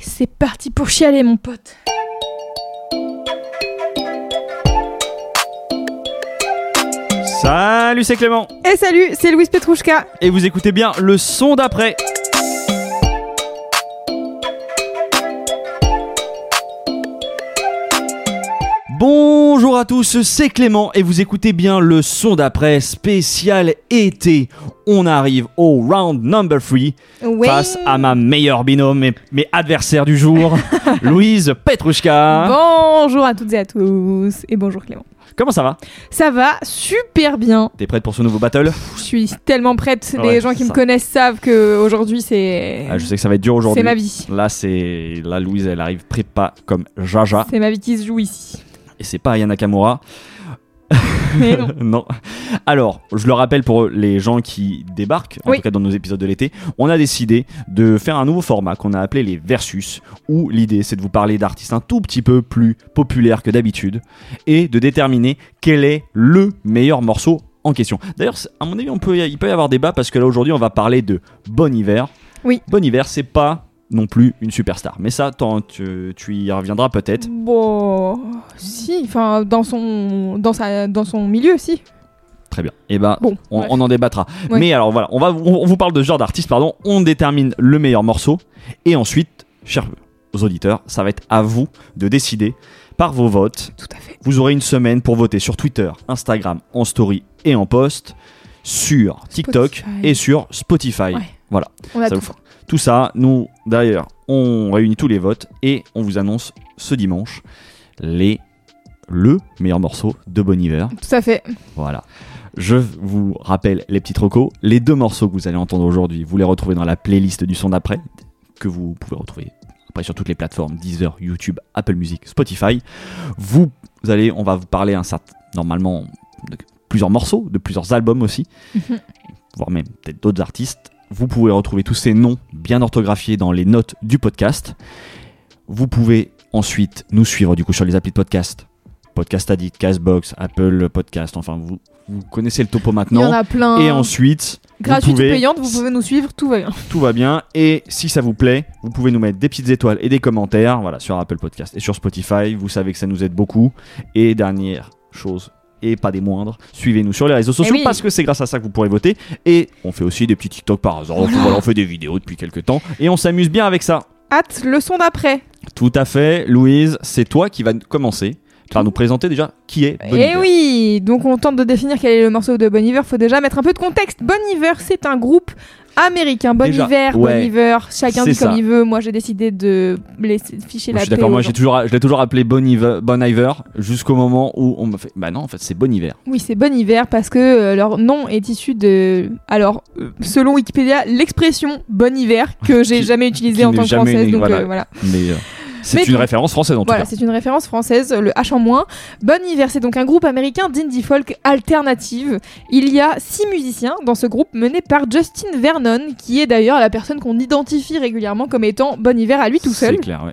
c'est parti pour chialer, mon pote. Salut, c'est Clément. Et salut, c'est Louise Petrouchka. Et vous écoutez bien le son d'après. Bonjour à tous, c'est Clément et vous écoutez bien le son d'après spécial été. On arrive au round number 3 Ouais. face à ma meilleure binôme et mes adversaires du jour, Louise Petrouchka. Bonjour à toutes et à tous. Et bonjour Clément. Comment ça va? Ça va super bien. T'es prête pour ce nouveau battle? Je suis tellement prête. Ouais, Les gens qui me connaissent savent que aujourd'hui c'est. Ah, Je sais que ça va être dur aujourd'hui. c'est ma vie. Là, c'est là Louise, elle arrive prépa comme Jaja C'est ma vie qui se joue ici. Et c'est pas Aya Nakamura. Mais non. non. Alors, je le rappelle pour les gens qui débarquent, en Oui. tout cas dans nos épisodes de l'été, on a décidé de faire un nouveau format qu'on a appelé les Versus, où l'idée c'est de vous parler d'artistes un tout petit peu plus populaires que d'habitude et de déterminer quel est le meilleur morceau en question. D'ailleurs, à mon avis, on peut, il peut y avoir débat parce que là aujourd'hui, on va parler de Bon Hiver. Oui. Bon Hiver, c'est pas non plus une superstar, mais ça, tu, tu y reviendras peut-être. Bon, si, enfin dans son dans sa dans son milieu, si. Très bien. Et ben, Bon, on, en débattra. Ouais. Mais alors voilà, on, va, on, on vous parle de ce genre d'artiste, pardon. On détermine le meilleur morceau. Et ensuite, chers auditeurs, ça va être à vous de décider par vos votes. Tout à fait. Vous aurez une semaine pour voter sur Twitter, Instagram, en story et en post, sur TikTok Spotify. et sur Spotify. Ouais. Voilà. On a Ça tout. vous fera- Tout ça, nous, d'ailleurs, on réunit tous les votes et on vous annonce ce dimanche les, le meilleur morceau de Bon Hiver. Tout à fait. Voilà. Je vous rappelle les petits recos. Les deux morceaux que vous allez entendre aujourd'hui, vous les retrouvez dans la playlist du son d'après, que vous pouvez retrouver après sur toutes les plateformes Deezer, YouTube, Apple Music, Spotify. Vous, vous allez, on va vous parler un certain, normalement de plusieurs morceaux, de plusieurs albums aussi, voire même peut-être d'autres artistes. Vous pouvez retrouver tous ces noms bien orthographiés dans les notes du podcast. Vous pouvez ensuite nous suivre du coup sur les applis de podcast. Podcast Addict, Castbox, Apple Podcast, enfin vous, vous connaissez le topo Il y en maintenant. a plein. Et ensuite, Gratuite vous pouvez, ou payante, vous pouvez nous suivre, tout va bien. tout va bien. Et si ça vous plaît, vous pouvez nous mettre des petites étoiles et des commentaires voilà, sur Apple Podcast et sur Spotify. Vous savez que ça nous aide beaucoup. Et dernière chose, et pas des moindres, suivez-nous sur les réseaux sociaux Eh oui. parce que c'est grâce à ça que vous pourrez voter. Et on fait aussi des petits TikTok par hasard. Voilà. On fait des vidéos depuis quelques temps et on s'amuse bien avec ça. Hâte, le son d'après. Tout à fait, Louise, c'est toi qui vas commencer par nous présenter déjà qui est Bon Eh oui, donc on tente de définir quel est le morceau de Bon Iver. Faut déjà mettre un peu de contexte. Bon Iver, c'est un groupe américain. Bon Déjà, Iver, ouais. Bon Iver. Chacun dit comme ça. il veut. Moi, j'ai décidé de laisser ficher la je suis d'accord, paix moi j'ai toujours, je l'ai toujours appelé Bon Iver, bon Iver jusqu'au moment où on m'a fait Bah non, en fait c'est Bon Hiver. Oui, c'est Bon Hiver parce que euh, leur nom est issu de. Alors, euh, selon Wikipédia, l'expression Bon Hiver que j'ai jamais utilisée en tant que française. Donc voilà. voilà. Mais euh, c'est une donc- référence française en Voilà, tout cas. c'est une référence française, le H en moins. Bon Hiver, c'est donc un groupe américain d'indie folk alternative. Il y a six musiciens dans ce groupe mené par Justin Vernon, qui est d'ailleurs la personne qu'on identifie régulièrement comme étant Bon Hiver à lui tout seul. C'est clair, ouais.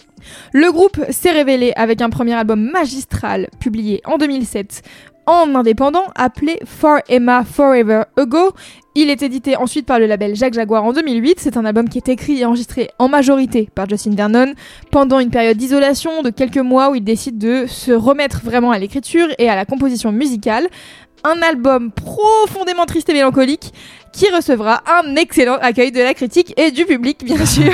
Le groupe s'est révélé avec un premier album magistral publié en 2007 en indépendant appelé For Emma Forever Ago. Il est édité ensuite par le label Jacques Jaguar en 2008. C'est un album qui est écrit et enregistré en majorité par Justin Vernon pendant une période d'isolation de quelques mois où il décide de se remettre vraiment à l'écriture et à la composition musicale. Un album profondément triste et mélancolique qui recevra un excellent accueil de la critique et du public, bien sûr.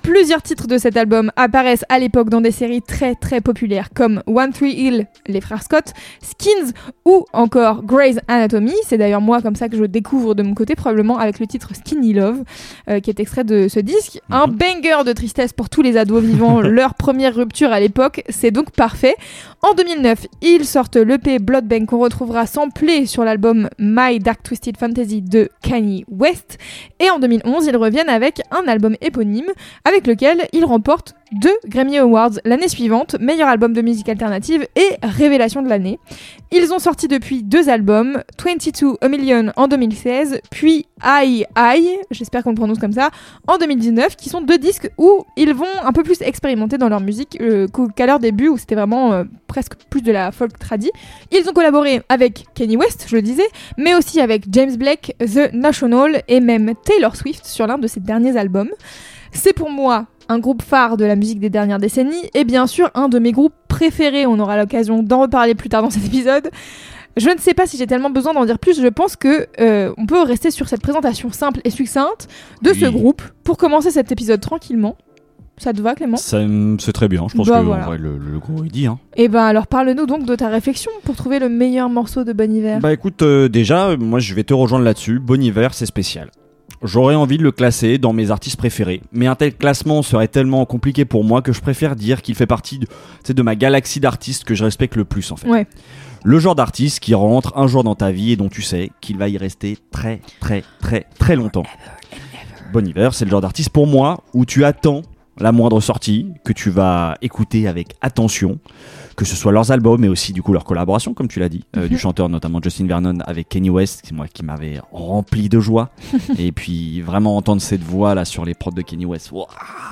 Plusieurs titres de cet album apparaissent à l'époque dans des séries très très populaires comme One Tree Hill, les frères Scott, Skins ou encore Grey's Anatomy. C'est d'ailleurs moi comme ça que je découvre de mon côté, probablement avec le titre Skinny Love, euh, qui est extrait de ce disque. Un Mhm. banger de tristesse pour tous les ados vivant leur première rupture à l'époque, c'est donc parfait. En 2009, ils sortent l'EP Blood Bank qu'on retrouvera samplé sur l'album My Dark Twisted Fantasy de Kanye West. Et en 2011, ils reviennent avec un album éponyme avec lequel ils remportent deux Grammy Awards l'année suivante, meilleur album de musique alternative et révélation de l'année. Ils ont sorti depuis deux albums, 22 A Million en 2016, puis I I, j'espère qu'on le prononce comme ça, en 2019, qui sont deux disques où ils vont un peu plus expérimenter dans leur musique euh, qu'à leur début où c'était vraiment euh, presque plus de la folk tradie. Ils ont collaboré avec Kanye West, je le disais, mais aussi avec James Blake, The National et même Taylor Swift sur l'un de ses derniers albums. C'est pour moi un groupe phare de la musique des dernières décennies, et bien sûr un de mes groupes préférés. On aura l'occasion d'en reparler plus tard dans cet épisode. Je ne sais pas si j'ai tellement besoin d'en dire plus. Je pense que euh, on peut rester sur cette présentation simple et succincte de ce groupe pour commencer cet épisode tranquillement. Ça te va, Clément? Ça, C'est très bien, je pense Bah, que voilà. en vrai, le, le gros est dit. Hein. Eh ben alors parle-nous donc de ta réflexion pour trouver le meilleur morceau de Bon Hiver. Bah écoute, euh, déjà, moi je vais te rejoindre là-dessus. Bon hiver, c'est spécial. J'aurais envie de le classer dans mes artistes préférés, mais un tel classement serait tellement compliqué pour moi que je préfère dire qu'il fait partie de, de ma galaxie d'artistes que je respecte le plus en fait. Ouais. Le genre d'artiste qui rentre un jour dans ta vie et dont tu sais qu'il va y rester très très très très longtemps. Bon hiver, c'est le genre d'artiste pour moi où tu attends la moindre sortie, que tu vas écouter avec attention, que ce soit leurs albums, mais aussi du coup leurs collaborations, comme tu l'as dit, euh, Mhm. du chanteur notamment Justin Vernon avec Kanye West, qui, moi, qui m'avait rempli de joie. et puis vraiment entendre cette voix là sur les prods de Kanye West,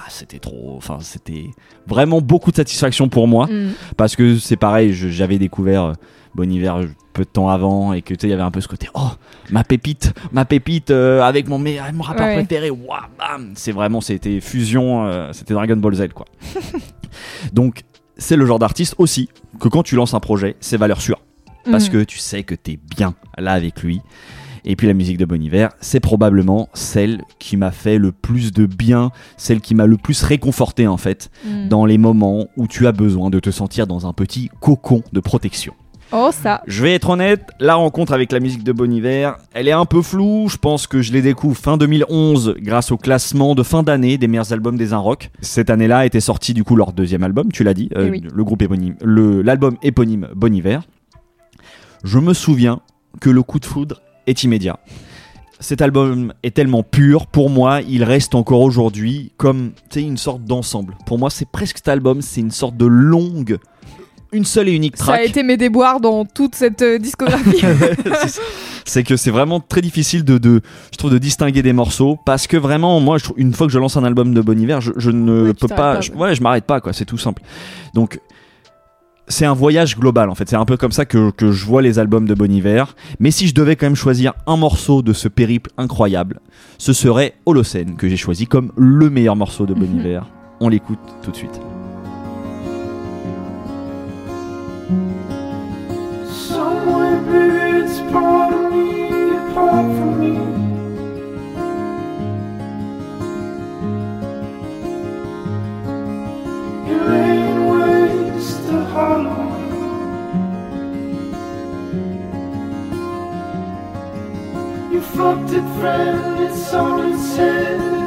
c'était trop, enfin c'était vraiment beaucoup de satisfaction pour moi Mm. parce que c'est pareil, j'avais découvert euh, Bon Hiver euh, peu de temps avant et que tu sais, il y avait un peu ce côté oh ma pépite, ma pépite euh, avec mon, mon rappeur Ouais. préféré, Ouah, bam c'est vraiment c'était fusion, euh, c'était Dragon Ball Z quoi. Donc c'est le genre d'artiste aussi que quand tu lances un projet, c'est valeur sûre parce Mm. que tu sais que t'es bien là avec lui. Et puis la musique de Bon Hiver, c'est probablement celle qui m'a fait le plus de bien, celle qui m'a le plus réconforté en fait, Mm. dans les moments où tu as besoin de te sentir dans un petit cocon de protection. Oh ça. Je vais être honnête, la rencontre avec la musique de Bon Hiver, elle est un peu floue. Je pense que je les découvre fin 2011 grâce au classement de fin d'année des meilleurs albums des Un Rock. Cette année-là était sorti du coup leur deuxième album, tu l'as dit, euh, Eh oui. le groupe éponyme, l'album éponyme Bon Hiver. Je me souviens que le coup de foudre est immédiat. Cet album est tellement pur, pour moi, il reste encore aujourd'hui comme une sorte d'ensemble. Pour moi, c'est presque cet album, c'est une sorte de longue, une seule et unique Ça track. a été mes déboires dans toute cette euh, discographie. C'est- que c'est vraiment très difficile de, de je trouve de distinguer des morceaux parce que vraiment moi je trouve- une fois que je lance un album de Bon Hiver je, je ne peux pas, pas, je, ouais. je m'arrête pas quoi c'est tout simple donc c'est un voyage global en fait c'est un peu comme ça que, que je vois les albums de Bon Hiver mais si je devais quand même choisir un morceau de ce périple incroyable ce serait Holocène que j'ai choisi comme le meilleur morceau de Bon. Hiver on l'écoute tout de suite Somewhere maybe it's part of me, apart from me. You in waste hollow. You fucked it, friend, it's on its head,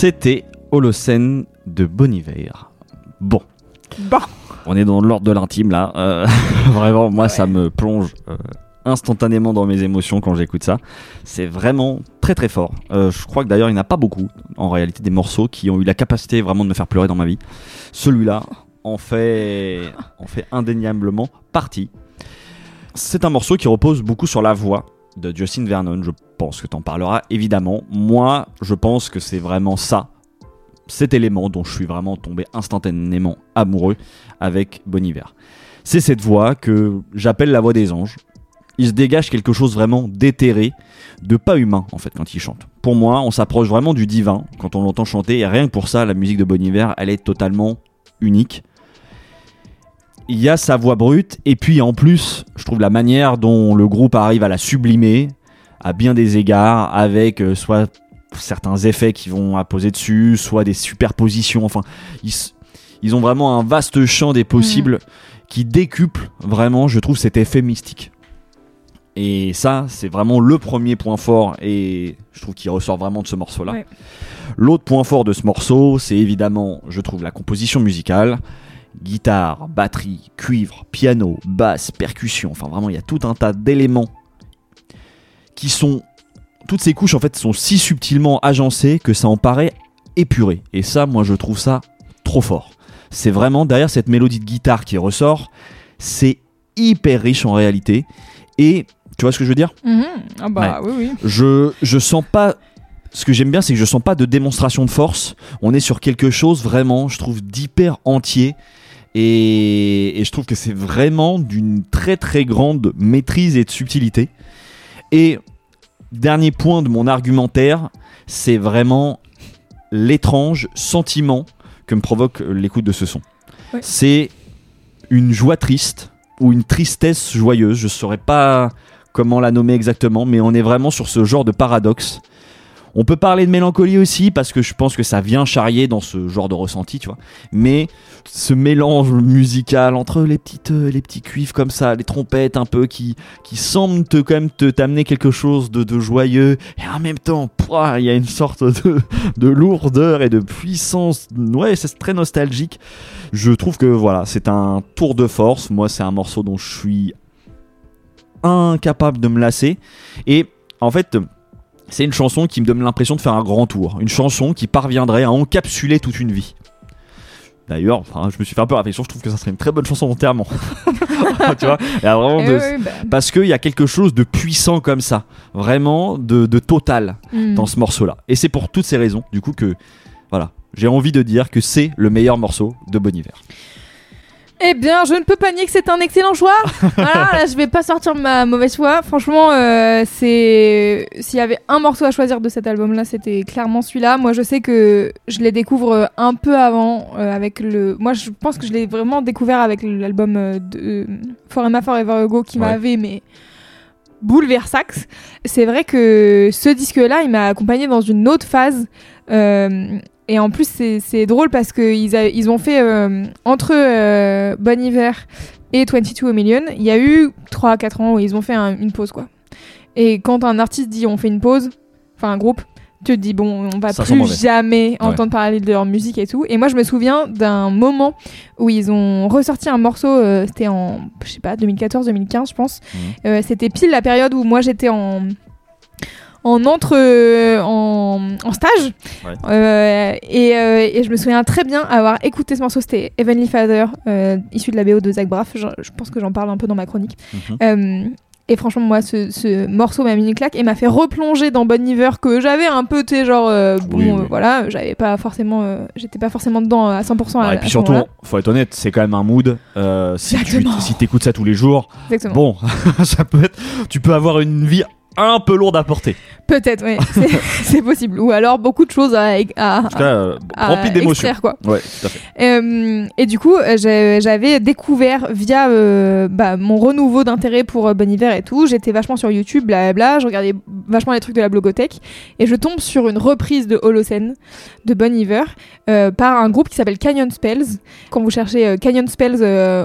C'était Holocène de Bon Hiver. Bon, Bah. on est dans l'ordre de l'intime là. Euh, vraiment, moi, ça me plonge euh, instantanément dans mes émotions quand j'écoute ça. C'est vraiment très très fort. Euh, je crois que d'ailleurs, il n'y en a pas beaucoup en réalité des morceaux qui ont eu la capacité vraiment de me faire pleurer dans ma vie. Celui-là en fait, en fait indéniablement partie. C'est un morceau qui repose beaucoup sur la voix de Justin Vernon. Je pense que tu en parleras évidemment. Moi, je pense que c'est vraiment ça, cet élément dont je suis vraiment tombé instantanément amoureux avec Bon. C'est cette voix que j'appelle la voix des anges. Il se dégage quelque chose vraiment d'éthéré, de pas humain en fait quand il chante. Pour moi, on s'approche vraiment du divin quand on l'entend chanter et rien que pour ça, la musique de Bon elle est totalement unique. Il y a sa voix brute et puis en plus, je trouve la manière dont le groupe arrive à la sublimer à bien des égards avec euh, soit certains effets qui vont apposer dessus, soit des superpositions. Enfin, ils, ont vraiment un vaste champ des possibles qui décuple vraiment, je trouve, cet effet mystique. Et ça, c'est vraiment le premier point fort et je trouve qu'il ressort vraiment de ce morceau-là. Ouais. L'autre point fort de ce morceau, c'est évidemment, je trouve, la composition musicale. Guitare, batterie, cuivre, piano, basse, percussion, enfin vraiment, il y a tout un tas d'éléments qui sont toutes ces couches en fait sont si subtilement agencées que ça en paraît épuré. Et ça, moi, je trouve ça trop fort. C'est vraiment derrière cette mélodie de guitare qui ressort, c'est hyper riche en réalité. Et tu vois ce que je veux dire? Mhm. Ah bah oui, oui. Je je sens pas. Ce que j'aime bien, c'est que je sens pas de démonstration de force. On est sur quelque chose vraiment, je trouve, d'hyper entier. Et, et je trouve que c'est vraiment d'une très très grande maîtrise et de subtilité. Et dernier point de mon argumentaire, c'est vraiment l'étrange sentiment que me provoque l'écoute de ce son. Ouais. C'est une joie triste ou une tristesse joyeuse, je saurais pas comment la nommer exactement, mais on est vraiment sur ce genre de paradoxe. On peut parler de mélancolie aussi parce que je pense que ça vient charrier dans ce genre de ressenti, tu vois. Mais ce mélange musical entre les petites, euh, les petits cuivres comme ça, les trompettes un peu qui, semblent te quand même t'amener quelque chose de, de joyeux et en même temps, il y a une sorte de, de lourdeur et de puissance. Ouais, c'est très nostalgique. Je trouve que voilà, c'est un tour de force. Moi, c'est un morceau dont je suis incapable de me lasser. Et en fait, c'est une chanson qui me donne l'impression de faire un grand tour. Une chanson qui parviendrait à encapsuler toute une vie. D'ailleurs, enfin, je me suis fait un peu réflexion, je trouve que ça serait une très bonne chanson d'enterrement. tu vois Il y a vraiment de- oui, bah, Parce qu'il y a quelque chose de puissant comme ça. Vraiment de, de total hmm. dans ce morceau-là. Et c'est pour toutes ces raisons, du coup, que voilà, j'ai envie de dire que c'est le meilleur morceau de Bon Hiver. Eh bien, je ne peux pas nier que c'est un excellent choix. voilà, là, je vais pas sortir ma mauvaise foi. Franchement, euh, c'est s'il y avait un morceau à choisir de cet album-là, c'était clairement celui-là. Moi, je sais que je les découvre un peu avant euh, avec le. Moi, je pense que je l'ai vraiment découvert avec l'album euh, de Forever Forever Ago qui Ouais. m'avait mais bouleversax. C'est vrai que ce disque-là, il m'a accompagné dans une autre phase. euh, et en plus, c'est drôle parce qu'ils ils ont fait euh, entre euh, Bon Hiver et 22 A Million, il y a eu 3-4 ans où ils ont fait un- une pause. quoi. Et quand un artiste dit on fait une pause, enfin un groupe, tu te dis bon, on va Ça plus jamais entendre parler de leur musique et tout. Et moi, je me souviens d'un moment où ils ont ressorti un morceau, euh, c'était en, je sais pas, 2014-2015, je pense. Mhm. Euh, c'était pile la période où moi j'étais en en entre euh, en, en stage Ouais. Euh, et, euh, et je me souviens très bien avoir écouté ce morceau c'était Heavenly Father issu de la BO de Zach Braff je, je pense que j'en parle un peu dans ma chronique Mhm. et franchement, moi, ce, ce morceau m'a mis une claque et m'a fait replonger dans Bon Hiver que j'avais un peu, tu sais, genre, bon, Oui, oui. voilà, j'avais pas forcément, j'étais pas forcément dedans à 100% à, et à puis ce surtout, faut être honnête, c'est quand même un mood. si tu si t'écoutes ça tous les jours, Exactement. bon, ça peut être. Tu peux avoir une vie un peu lourde à porter. Peut-être, oui, c'est- possible. Ou alors beaucoup de choses à, à, euh, rempli d'émotions. quoi. Ouais, tout à fait. Euh, et du coup, euh, j'avais découvert via euh, bah, mon renouveau d'intérêt pour Bon Hiver et tout, j'étais vachement sur YouTube, blablabla, je regardais vachement les trucs de la blogothèque, et je tombe sur une reprise de Holocene de Bon Hiver par un groupe qui s'appelle Canyon Spells. Quand vous cherchez Canyon Spells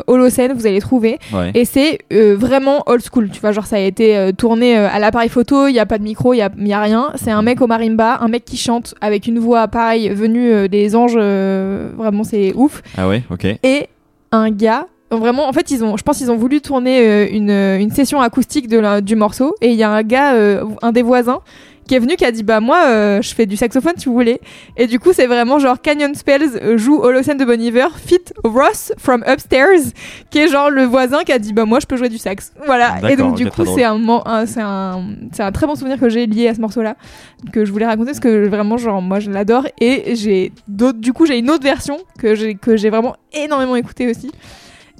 Holocene, vous allez trouver. Ouais. Et c'est vraiment old school, tu vois, genre ça a été tourné à l'appareil appareil photo, il y a pas de micro, il y a, y a rien. C'est un mec au marimba, un mec qui chante avec une voix pareil venue euh, des anges. euh, vraiment, c'est ouf. Ah ouais, ok. Et un gars. Vraiment, en fait, ils ont, je pense qu'ils ont voulu tourner euh, une, une session acoustique de la- du morceau. Et il y a un gars, euh, un des voisins, qui est venu, qui a dit Bah, moi, euh, je fais du saxophone si vous voulez. Et du coup, c'est vraiment genre Canyon Spells euh, joue Holocene de Bon Iver, fit Ross from Upstairs, qui est genre le voisin qui a dit Bah, moi, je peux jouer du sax. Voilà. Et donc, du coup, c'est un, un- c'est un, c'est un très bon souvenir que j'ai lié à ce morceau-là, que je voulais raconter parce que vraiment, genre, moi, je l'adore. Et j'ai d'autres, du coup, j'ai une autre version que j'ai, que j'ai vraiment énormément écoutée aussi.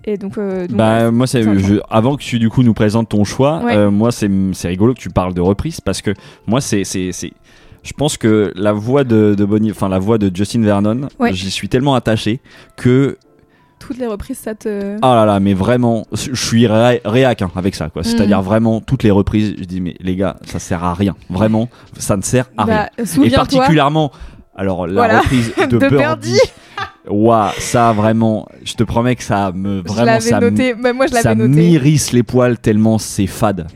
Et donc, euh, donc, Bah moi c'est c'est je- avant que tu du coup nous présentes ton choix, Ouais. euh, moi c'est c'est rigolo que tu parles de reprise parce que moi c'est c'est c'est je pense que la voix de, de Bonnie, enfin la voix de Justin Vernon, Ouais. j'y suis tellement attaché que toutes les reprises, ça te. ah là là, mais vraiment, je suis ré- réac hein, avec ça quoi. C'est-à-dire Mm. vraiment toutes les reprises, je dis mais les gars, ça sert à rien. Vraiment, ça ne sert à rien. Bah, Et souviens-toi. particulièrement, alors la Voilà. reprise de, De Birdie. Birdie. Ouah, ça vraiment, je te promets que ça me Je vraiment l'avais ça noté. Bah, moi, je ça l'avais noté. m'irrisse les poils tellement c'est fade,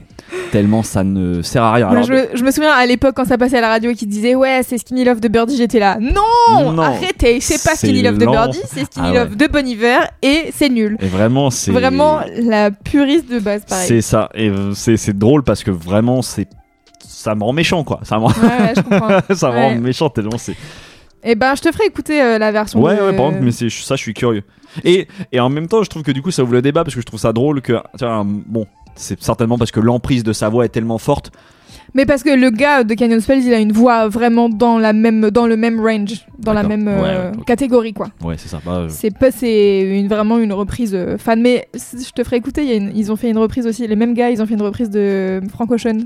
tellement ça ne sert à rien. Alors, je, me, je me souviens à l'époque quand ça passait à la radio et qu'ils disaient ouais c'est Skinny Love de Birdie j'étais là non, Non. arrêtez c'est pas Skinny Love de. Birdie c'est Skinny Ah ouais. Love de Bon Iver et c'est nul et vraiment c'est vraiment la puriste de base pareil c'est ça et c'est c'est drôle parce que vraiment c'est ça me rend méchant quoi. Ça me rend, ouais, ouais, je comprends ça me rend méchant tellement c'est. Et ben je te ferai écouter euh, la version Ouais de- ouais par contre mais c'est ça je suis curieux. Et et en même temps je trouve que du coup ça ouvre le débat parce que je trouve ça drôle que vois, bon c'est certainement parce que l'emprise de sa voix est tellement forte. mais parce que le gars de Canyon Spells il a une voix vraiment dans la même dans le même range dans la même euh, Ouais, catégorie quoi Ouais c'est ça. Bah, euh, C'est pas, c'est une, vraiment une reprise euh, fan, mais je te ferai écouter. il y a une- ils ont fait une reprise aussi. Les mêmes gars, ils ont fait une reprise de Frank Ocean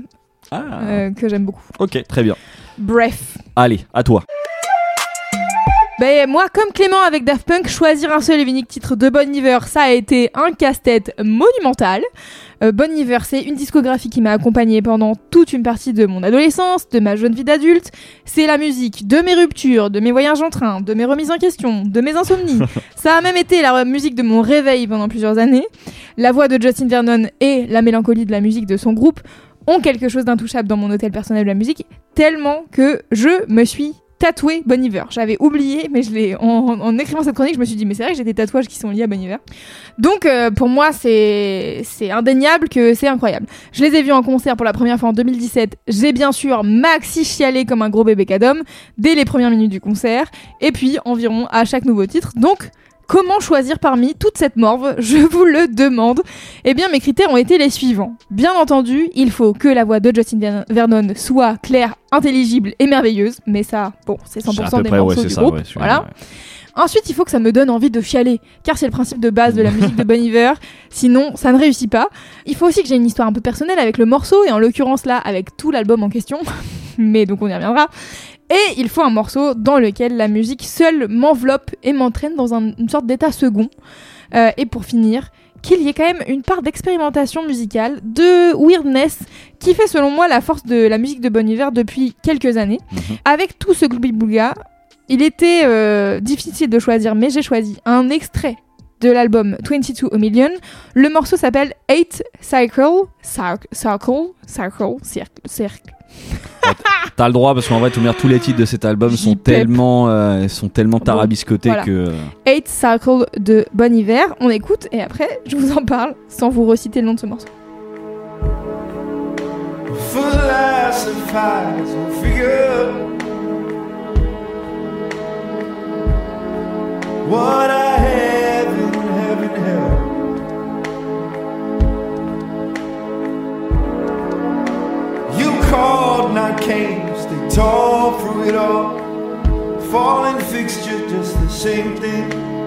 ah, que j'aime beaucoup. ok très bien. Bref. Allez à toi. Ben moi, comme Clément avec Daft Punk, choisir un seul et unique titre de Bon Iver, ça a été un casse-tête monumental. Euh, bon Iver, c'est une discographie qui m'a accompagnée pendant toute une partie de mon adolescence, de ma jeune vie d'adulte. C'est la musique de mes ruptures, de mes voyages en train, de mes remises en question, de mes insomnies. ça a même été la musique de mon réveil pendant plusieurs années. La voix de Justin Vernon et la mélancolie de la musique de son groupe ont quelque chose d'intouchable dans mon hôtel personnel de la musique, tellement que je me suis tatoué Bon Iver. J'avais oublié, mais je l'ai en, écrivant cette chronique, je me suis dit mais c'est vrai que j'ai des tatouages qui sont liés à Bon Iver. Donc euh, pour moi c'est c'est indéniable que c'est incroyable. Je les ai vus en concert pour la première fois en 2017. J'ai bien sûr maxi chialé comme un gros bébé cadom dès les premières minutes du concert, et puis environ à chaque nouveau titre. Donc Comment choisir parmi toute cette morve Je vous le demande. Eh bien, mes critères ont été les suivants. Bien entendu, il faut que la voix de Justin Ver- Vernon soit claire, intelligible et merveilleuse. Mais ça, bon, c'est 100% à peu des près, ouais, morceaux c'est du ça, groupe. ouais, voilà. ouais. Ensuite, il faut que ça me donne envie de chialer, car c'est le principe de base de la musique de Bon Iver. Sinon, ça ne réussit pas. Il faut aussi que j'ai une histoire un peu personnelle avec le morceau, et en l'occurrence là, avec tout l'album en question. Mais donc on y reviendra. Et il faut un morceau dans lequel la musique seule m'enveloppe et m'entraîne dans un- une sorte d'état second. Euh, et pour finir, qu'il y ait quand même une part d'expérimentation musicale, de weirdness, qui fait selon moi la force de la musique de Bon Iver depuis quelques années. Mhm. Avec tout ce gloubi-boulga, il était euh, difficile de choisir, mais j'ai choisi un extrait de l'album 22 a Million. Le morceau s'appelle 8 Cycle, Circle, Circle, Circle, Circle, Circle. T'as le droit parce qu'en vrai, tout, tous les titres de cet album sont J'y pep. tellement, euh, sont tellement Bon, tarabiscotés voilà. que. 8 Cycle de Bon Hiver. On écoute et après, je vous en parle sans vous reciter le nom de ce morceau. figure what I called, not came, stay tall through it all. Falling fixture, just the same thing.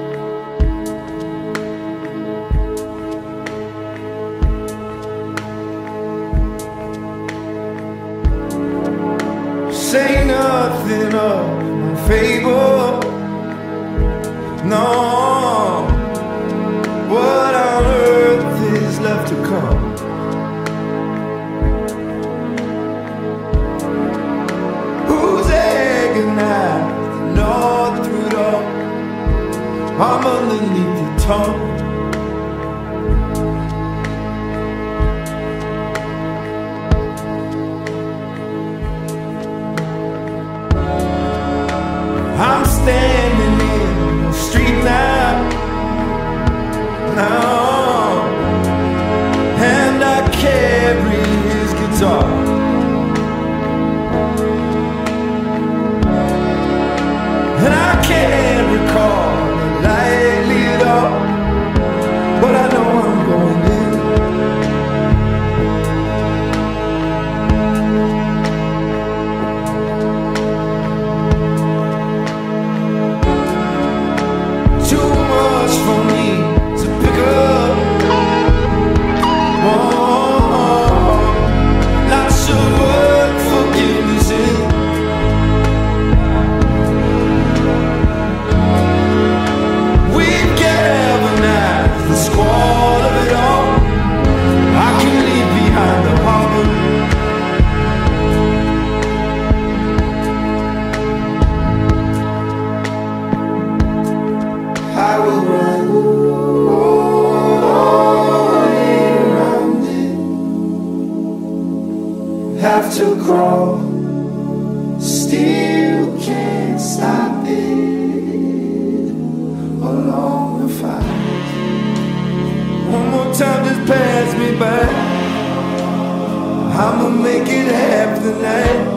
home to crawl, still can't stop it. Along the fire. One more time, just pass me by. I'ma make it half the night.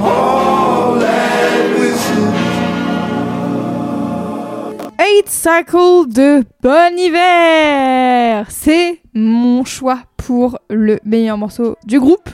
All that whistles. Eight Cycle de Bon Hiver C'est mon choix pour le meilleur morceau du groupe.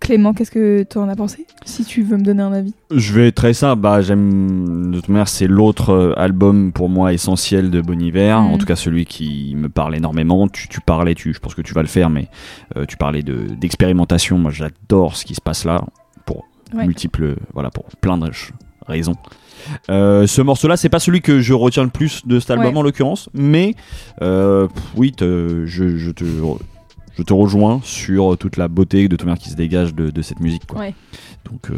Clément, qu'est-ce que tu en as pensé Si tu veux me donner un avis? Je vais être très simple. Bah, j'aime. De toute manière, c'est l'autre euh, album pour moi essentiel de Bon Hiver. Mm. En tout cas, celui qui me parle énormément. Tu, tu parlais, tu, je pense que tu vas le faire, mais euh, tu parlais de d'expérimentation. Moi, j'adore ce qui se passe là pour Ouais. multiples, voilà, pour plein de raisons. Euh, ce morceau-là, c'est pas celui que je retiens le plus de cet album Ouais. en l'occurrence, mais euh, pff, oui, te- je, je te. Je te rejoins sur toute la beauté de manière qui se dégage de, de cette musique. Quoi. Ouais. Donc, euh,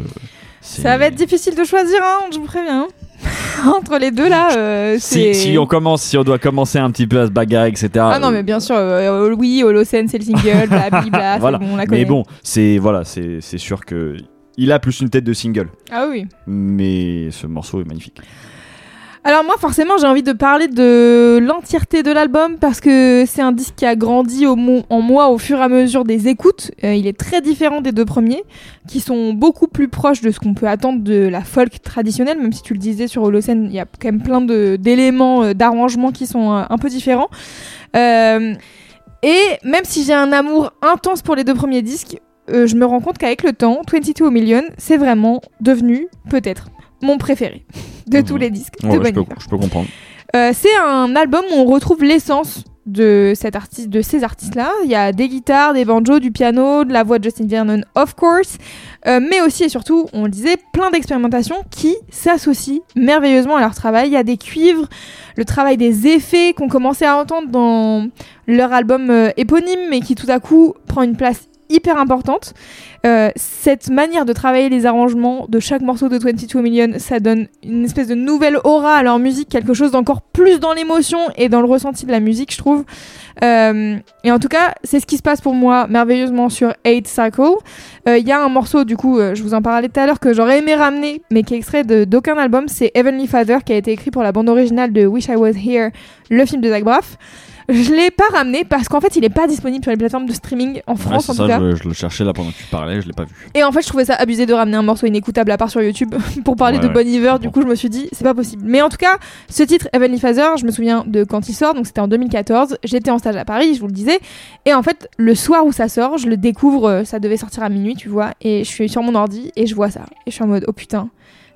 Ça va être difficile de choisir, hein, je vous préviens. Entre les deux là, euh. Si, si on commence, si on doit commencer un petit peu à se bagarrer, etc. Ah non, mais bien sûr, euh, euh, oui, Holocene c'est le single, blablabla, Voilà. bon, on la connaît. mais bon, c'est voilà, c'est sûr que il a plus une tête de single, Ah oui. mais ce morceau est magnifique. Alors moi forcément j'ai envie de parler de l'entièreté de l'album parce que c'est un disque qui a grandi en moi au fur et à mesure des écoutes. Euh, il est très différent des deux premiers qui sont beaucoup plus proches de ce qu'on peut attendre de la folk traditionnelle même si tu le disais sur Holocene il y a quand même plein d'éléments euh, d'arrangement qui sont euh, un peu différents. Et même si j'ai un amour intense pour les deux premiers disques, je me rends compte qu'avec le temps, 22 Million, c'est vraiment devenu peut-être mon préféré de Mhm. tous les disques de peux, je peux comprendre. Euh, c'est un album où on retrouve l'essence de cet artiste, de ces artistes-là. Il y a des guitares, des banjos, du piano, de la voix de Justin Vernon, of course, euh, mais aussi et surtout, on le disait, plein d'expérimentations qui s'associent merveilleusement à leur travail. Il y a des cuivres, le travail des effets qu'on commençait à entendre dans leur album euh, éponyme, mais qui tout à coup prend une place hyper importante. Euh, cette manière de travailler les arrangements de chaque morceau de 22 Million, ça donne une espèce de nouvelle aura à leur musique, quelque chose d'encore plus dans l'émotion et dans le ressenti de la musique, je trouve. Euh, et en tout cas, c'est ce qui se passe pour moi merveilleusement sur 8 Cycle. Euh, Il y a un morceau, du coup, je vous en parlais tout à l'heure, que j'aurais aimé ramener, mais qui est extrait d'aucun album, c'est Heavenly Father, qui a été écrit pour la bande originale de Wish I Was Here, le film de Zach Braff. Je l'ai pas ramené parce qu'en fait, il est pas disponible sur les plateformes de streaming en Ouais, France, c'est en ça, tout cas. je, je le cherchais là pendant que tu parlais, je l'ai pas vu. Et en fait, je trouvais ça abusé de ramener un morceau inécoutable à part sur YouTube pour parler Ouais, de ouais, Bon Iver. Du coup, je me suis dit, c'est pas possible. Mais en tout cas, ce titre, Heavenly Father, je me souviens de quand il sort, donc c'était en 2014. J'étais en stage à Paris, je vous le disais. Et en fait, le soir où ça sort, je le découvre, euh, ça devait sortir à minuit, tu vois. Et je suis sur mon ordi et je vois ça. Et je suis en mode, oh putain,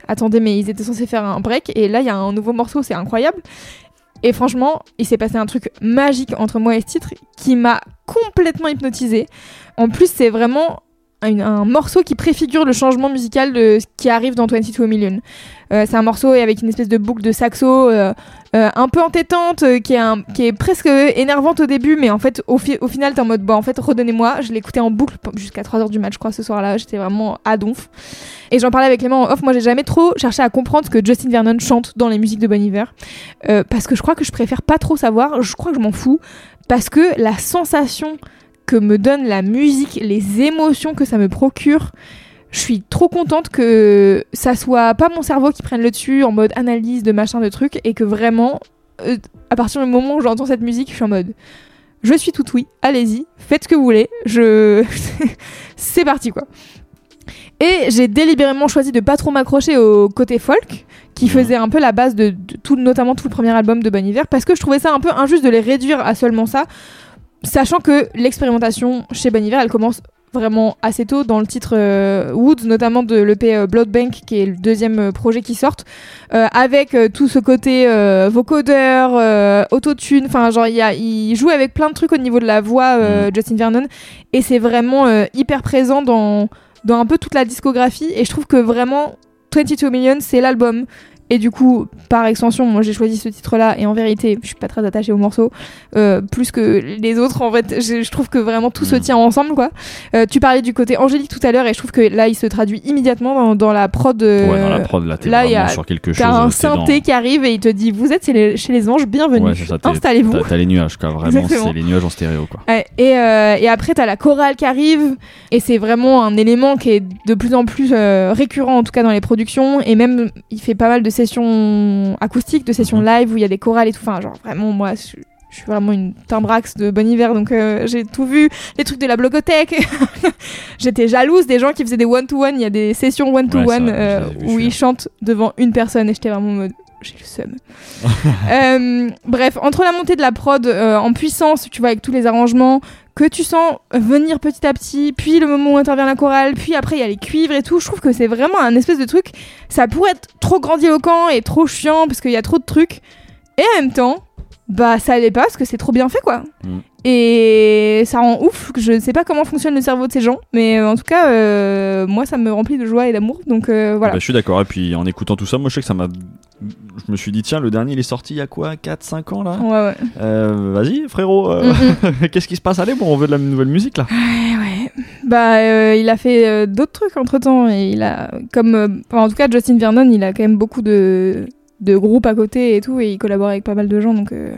attendez, mais ils étaient censés faire un break. Et là, il y a un nouveau morceau, c'est incroyable. Et franchement, il s'est passé un truc magique entre moi et ce titre qui m'a complètement hypnotisée. En plus, c'est vraiment un, morceau qui préfigure le changement musical de ce qui arrive dans 22 Million. Euh, c'est un morceau avec une espèce de boucle de saxo euh, euh, un peu entêtante, qui, est qui est presque énervante au début, mais en fait, au, fi- au final, t'es en mode, bon, en fait, redonnez-moi. Je l'écoutais en boucle jusqu'à 3h du match, je crois, ce soir-là. J'étais vraiment à donf. Et j'en parlais avec Clément en off. Moi, j'ai jamais trop cherché à comprendre ce que Justin Vernon chante dans les musiques de Bon Iver. Euh, parce que je crois que je préfère pas trop savoir. Je crois que je m'en fous. Parce que la sensation que me donne la musique, les émotions que ça me procure, je suis trop contente que ça soit pas mon cerveau qui prenne le dessus en mode analyse de machin de trucs et que vraiment, euh, à partir du moment où j'entends cette musique, je suis en mode je suis tout oui, allez-y, faites ce que vous voulez, je. c'est parti quoi. Et j'ai délibérément choisi de pas trop m'accrocher au côté folk, qui faisait un peu la base de, de tout, notamment tout le premier album de Bon Hiver, parce que je trouvais ça un peu injuste de les réduire à seulement ça, sachant que l'expérimentation chez Bon Hiver, elle commence vraiment assez tôt dans le titre euh, Woods, notamment de l'EP euh, Blood Bank, qui est le deuxième euh, projet qui sort, euh, avec euh, tout ce côté vocodeur, autotune, enfin genre il, y a, il joue avec plein de trucs au niveau de la voix, euh, Justin Vernon, et c'est vraiment hyper présent dans, dans un peu toute la discographie, et je trouve que vraiment 22 Million, c'est l'album. Et du coup, par extension, moi j'ai choisi ce titre-là, et en vérité, je suis pas très attachée au morceau, euh, plus que les autres. En fait, je, je trouve que vraiment tout se Mhm. tient ensemble, quoi. Euh, tu parlais du côté angélique tout à l'heure, et je trouve que là, il se traduit immédiatement dans, dans la prod. euh, Ouais, dans la prod, là, t'es là, y a- sur quelque chose. T'as un dans- synthé qui arrive et il te dit Vous êtes chez les, chez les anges, bienvenue. Ouais, c'est ça, t'es- Installez-vous. T'as t'as les nuages, quoi. Vraiment, Exactement. c'est les nuages en stéréo, quoi. Ouais, et, euh, et après, t'as la chorale qui arrive, et c'est vraiment un élément qui est de plus en plus récurrent, en tout cas dans les productions, et même il fait pas mal de sessions acoustiques, de sessions Mhm. live où il y a des chorales et tout. Enfin, genre vraiment, moi, je, je suis vraiment une timbrax de bon hiver, donc euh, j'ai tout vu, les trucs de la blogothèque. J'étais jalouse des gens qui faisaient des one-to-one, il y a des sessions one-to-one Ouais, euh, où ils chantent devant une personne, et j'étais vraiment en mode. J'ai le seum. Euh, bref, entre la montée de la prod euh, en puissance, tu vois, avec tous les arrangements, que tu sens venir petit à petit, puis le moment où intervient la chorale, puis après il y a les cuivres et tout, je trouve que c'est vraiment un espèce de truc, ça pourrait être trop grandiloquent et trop chiant parce qu'il y a trop de trucs, et en même temps, bah ça l'est pas parce que c'est trop bien fait quoi. Mm. Et ça rend ouf, je ne sais pas comment fonctionne le cerveau de ces gens, mais euh, en tout cas, euh, moi ça me remplit de joie et d'amour, donc euh, voilà. Bah, je suis d'accord. Et puis en écoutant tout ça, moi je sais que ça m'a. Je me suis dit, tiens, le dernier il est sorti il y a quoi 4-5 ans là? Ouais, ouais. Euh, Vas-y, frérot, Mm, qu'est-ce qui se passe? Allez, bon, on veut de la nouvelle musique là. Ouais, ouais. Bah, il a fait d'autres trucs entre temps. Et il a, comme, enfin, en tout cas, Justin Vernon, il a quand même beaucoup de, de groupes à côté et tout. Et il collabore avec pas mal de gens. Donc, euh,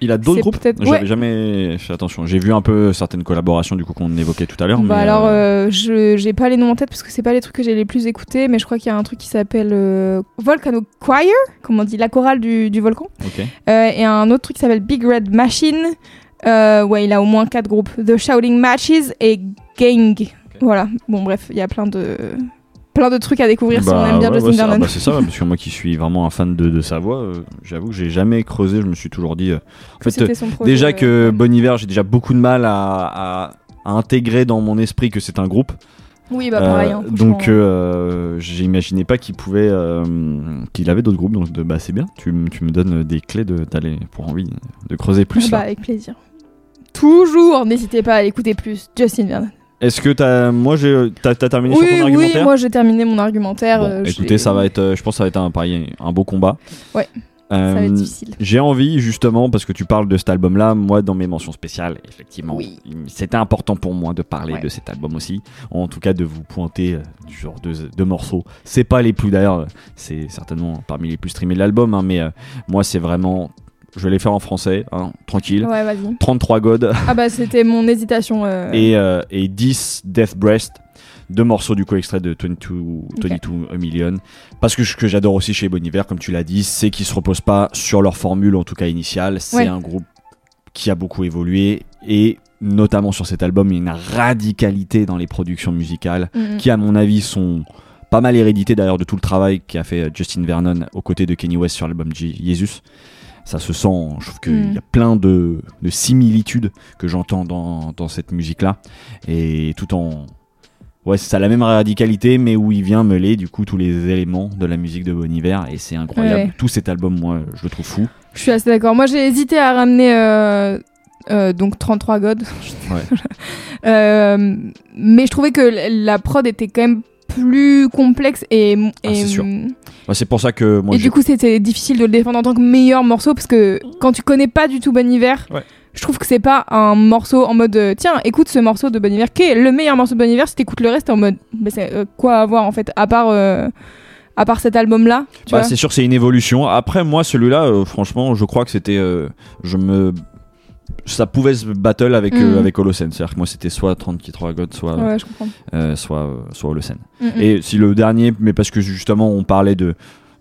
Il a d'autres groupes peut-être- J'avais ouais. jamais fait attention. J'ai vu un peu certaines collaborations du coup qu'on évoquait tout à l'heure. bah mais, alors, euh, euh, je j'ai pas les noms en tête parce que c'est pas les trucs que j'ai les plus écoutés. Mais je crois qu'il y a un truc qui s'appelle euh, Volcano Choir, comme on dit, la chorale du, du volcan. Et un autre truc qui s'appelle Big Red Machine. Ouais, il a au moins quatre groupes. The Shouting Matches et Gang. Voilà. Bon, bref, il y a plein de plein de trucs à découvrir si on aime bien ouais, Justin ouais, c'est- ah Vernon. bah, c'est ça, parce que moi qui suis vraiment un fan de, de sa voix, euh, j'avoue que j'ai jamais creusé. Je me suis toujours dit. euh, en fait, projet, déjà que. Bon Hiver, j'ai déjà beaucoup de mal à, à- à intégrer dans mon esprit que c'est un groupe. Oui, bah pareil. Euh, hein, donc j'imaginais pas qu'il pouvait qu'il avait d'autres groupes donc bah c'est bien tu, me donnes des clés de d'aller pour envie de creuser plus Ah bah, là. avec plaisir. Toujours, n'hésitez pas à l'écouter plus, Justin Vernon. Est-ce que t'as moi j'ai t'as t'as terminé sur Oui, ton oui, argumentaire moi j'ai terminé mon argumentaire. Bon, euh, écoutez ça va être euh, je pense que ça va être un pareil un beau combat Ouais, Euh, Ça va être difficile. j'ai envie justement parce que tu parles de cet album là moi dans mes mentions spéciales effectivement Oui. c'était important pour moi de parler Ouais. de cet album aussi en tout cas de vous pointer euh, du genre de, de morceaux c'est pas les plus d'ailleurs euh, c'est certainement parmi les plus streamés de l'album hein, mais euh, moi c'est vraiment je vais les faire en français hein, tranquille Ouais, vas-y. 33 God Ah bah c'était mon hésitation. euh, et, euh, et 10 Death Breast deux morceaux du coup extrait de 22, 22 A Million parce que ce que j'adore aussi chez Bon Iver comme tu l'as dit c'est qu'ils se reposent pas sur leur formule en tout cas initiale c'est Ouais. un groupe qui a beaucoup évolué et notamment sur cet album il y a une radicalité dans les productions musicales mm, mm. qui à mon avis sont pas mal héréditées d'ailleurs de tout le travail qu'a fait euh, Justin Vernon aux côtés de Kanye West sur l'album Jesus ça se sent je trouve qu'il Mm. y a plein de, de similitudes que j'entends dans, dans cette musique là et tout en ouais ça a la même radicalité mais où il vient mêler du coup tous les éléments de la musique de Bon Hiver et c'est incroyable Ouais. tout cet album moi je le trouve fou Je suis assez d'accord. Moi j'ai hésité à ramener euh, euh, donc 33 God. Ouais. Euh, mais je trouvais que la prod était quand même plus complexe et, et, Ah, c'est pour ça que moi et du coup, c'était difficile de le défendre en tant que meilleur morceau parce que quand tu connais pas du tout Bon Hiver, Ouais. je trouve que c'est pas un morceau en mode euh, tiens, écoute ce morceau de Bon Hiver qui est le meilleur morceau de Bon Hiver. Si t'écoutes le reste, en mode c'est euh, quoi avoir en fait à part euh, à part cet album là. Bah, c'est sûr, c'est une évolution. Après, moi, celui-là, euh, franchement, je crois que c'était. je me ça pouvait se battle avec, euh, Mm. avec Holocene. C'est-à-dire que moi, c'était soit 30 qui God, soit, Ouais, euh, soit, euh, soit Holocene. Mm, mm. Et si le dernier, mais parce que justement, on parlait de,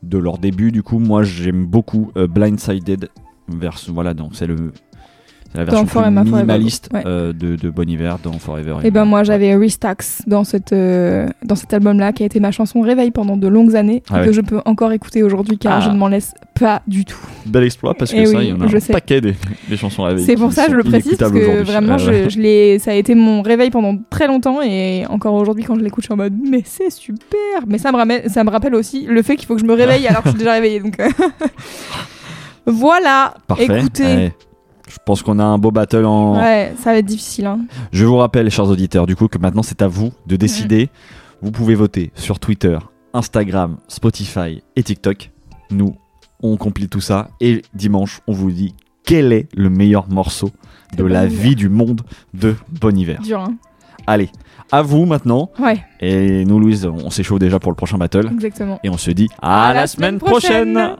de leur début, du coup, moi, j'aime beaucoup euh, Blindsided. Vers, voilà, donc c'est le. C'est la version plus minimaliste ouais. euh, de, de Bon Iver dans Forever. Et ben moi j'avais Restax dans cette euh, dans cet album-là qui a été ma chanson réveil pendant de longues années Ah et ouais. que je peux encore écouter aujourd'hui car Ah. je ne m'en laisse pas du tout. Bel exploit parce que Eh ça, oui, il y en a je un sais. paquet des, des chansons avec C'est pour ça que je le précise parce que vraiment je, je l'ai ça a été mon réveil pendant très longtemps et encore aujourd'hui quand je l'écoute je suis en mode mais c'est super mais ça me ramène ça me rappelle aussi le fait qu'il faut que je me réveille alors que je suis déjà réveillée donc euh, voilà Parfait. écoutez Allez. Je pense qu'on a un beau battle en. ouais ça va être difficile hein. Je vous rappelle, chers auditeurs, du coup, que maintenant c'est à vous de décider. Vous pouvez voter sur Twitter, Instagram, Spotify et TikTok. Nous, on compile tout ça et dimanche, on vous dit quel est le meilleur morceau de De la Bon Hiver. vie du monde de Bon Hiver. dur hein. Allez, à vous maintenant. ouais Et nous, Louise, on s'échauffe déjà pour le prochain battle. exactement Et on se dit à, la, semaine prochaine.